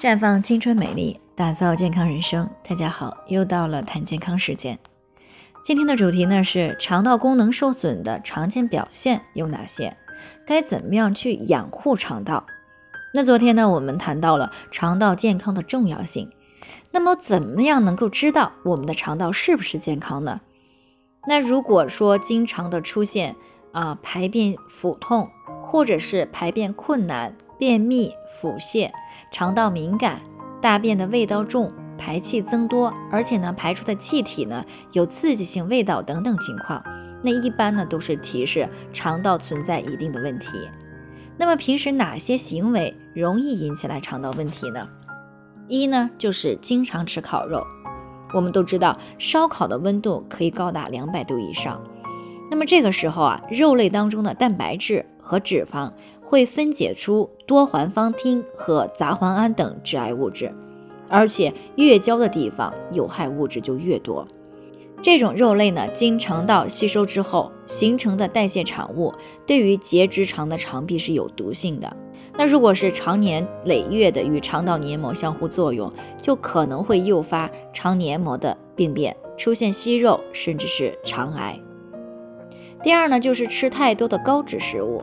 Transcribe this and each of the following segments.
绽放青春美丽，打造健康人生。大家好，又到了谈健康时间。今天的主题呢是肠道功能受损的常见表现有哪些？该怎么样去养护肠道？那昨天呢我们谈到了肠道健康的重要性。那么怎么样能够知道我们的肠道是不是健康呢？那如果说经常的出现啊排便腹痛，或者是排便困难。便秘、腹泻、肠道敏感、大便的味道重、排气增多，而且呢排出的气体呢有刺激性味道等等情况，那一般呢都是提示肠道存在一定的问题。那么平时哪些行为容易引起来肠道问题呢？一呢就是经常吃烤肉，我们都知道烧烤的温度可以高达两百度以上，那么这个时候啊，肉类当中的蛋白质和脂肪。会分解出多环芳烃和杂环胺等致癌物质，而且越焦的地方有害物质就越多。这种肉类呢，经肠道吸收之后形成的代谢产物，对于结直肠的肠壁是有毒性的。那如果是长年累月的与肠道黏膜相互作用，就可能会诱发肠黏膜的病变，出现息肉，甚至是肠癌。第二呢，就是吃太多的高脂食物。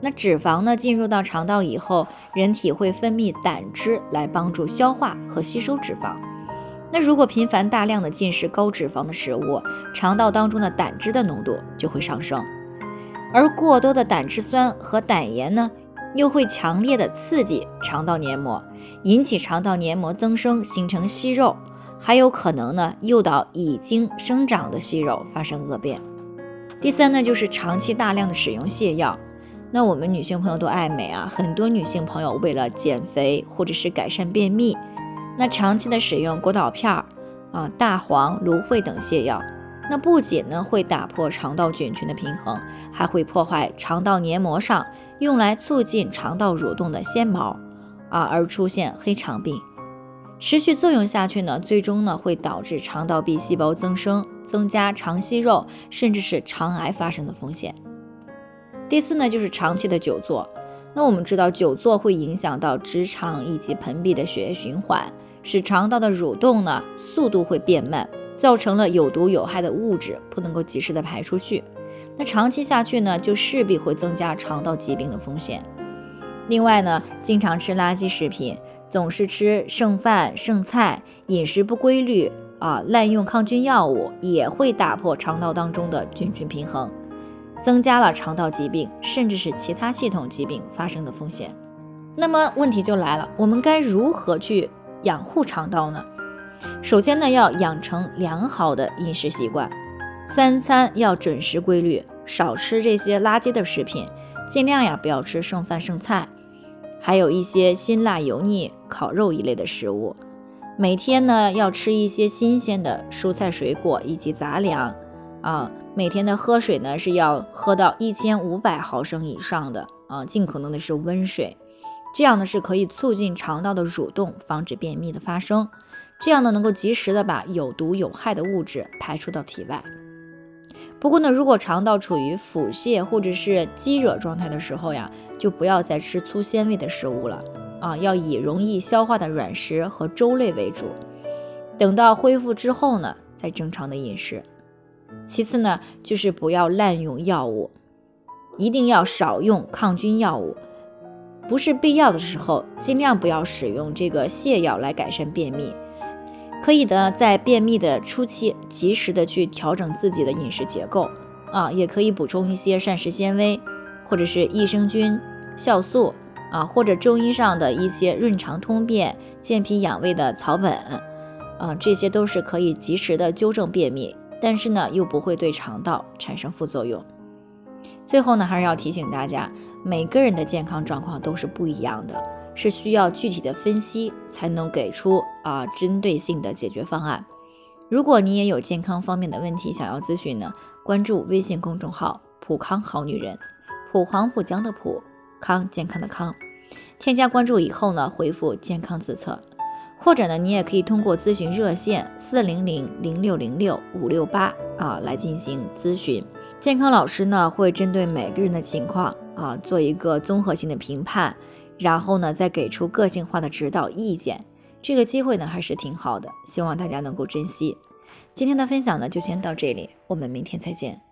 那脂肪呢进入到肠道以后，人体会分泌胆汁来帮助消化和吸收脂肪。那如果频繁大量的进食高脂肪的食物，肠道当中的胆汁的浓度就会上升，而过多的胆汁酸和胆盐呢，又会强烈的刺激肠道黏膜，引起肠道黏膜增生，形成息肉，还有可能呢诱导已经生长的息肉发生恶变。第三呢，就是长期大量的使用泻药。那我们女性朋友都爱美啊，很多女性朋友为了减肥或者是改善便秘，那长期的使用果导片儿啊、大黄、芦荟等泻药，那不仅呢会打破肠道菌群的平衡，还会破坏肠道黏膜上用来促进肠道蠕动的纤毛啊，而出现黑肠病。持续作用下去呢，最终呢会导致肠道壁细胞增生，增加肠息肉，甚至是肠癌发生的风险。第四呢，就是长期的久坐。那我们知道，久坐会影响到直肠以及盆壁的血液循环，使肠道的蠕动呢速度会变慢，造成了有毒有害的物质不能够及时的排出去。那长期下去呢，就势必会增加肠道疾病的风险。另外呢，经常吃垃圾食品，总是吃剩饭剩菜，饮食不规律啊，滥用抗菌药物，也会打破肠道当中的菌群平衡。增加了肠道疾病，甚至是其他系统疾病发生的风险。那么问题就来了，我们该如何去养护肠道呢？首先呢，要养成良好的饮食习惯，三餐要准时规律，少吃这些垃圾的食品，尽量呀不要吃剩饭剩菜，还有一些辛辣油腻、烤肉一类的食物。每天呢要吃一些新鲜的蔬菜水果以及杂粮。啊，每天的喝水呢是要喝到一千五百毫升以上的啊，尽可能的是温水，这样呢是可以促进肠道的蠕动，防止便秘的发生，这样呢能够及时的把有毒有害的物质排出到体外。不过呢，如果肠道处于腹泻或者是积热状态的时候呀，就不要再吃粗纤维的食物了啊，要以容易消化的软食和粥类为主。等到恢复之后呢，再正常的饮食。其次呢，就是不要滥用药物，一定要少用抗菌药物，不是必要的时候，尽量不要使用这个泻药来改善便秘。可以的，在便秘的初期，及时的去调整自己的饮食结构啊，也可以补充一些膳食纤维，或者是益生菌、酵素啊，或者中医上的一些润肠通便、健脾养胃的草本啊，这些都是可以及时的纠正便秘。但是呢，又不会对肠道产生副作用。最后呢，还是要提醒大家，每个人的健康状况都是不一样的，是需要具体的分析才能给出啊针对性的解决方案。如果你也有健康方面的问题想要咨询呢，关注微信公众号“普康好女人”，普黄浦江的普康健康的康，添加关注以后呢，回复“健康自测”。或者呢，你也可以通过咨询热线四零零零六零六五六八啊来进行咨询。健康老师呢会针对每个人的情况啊做一个综合性的评判，然后呢再给出个性化的指导意见。这个机会呢还是挺好的，希望大家能够珍惜。今天的分享呢就先到这里，我们明天再见。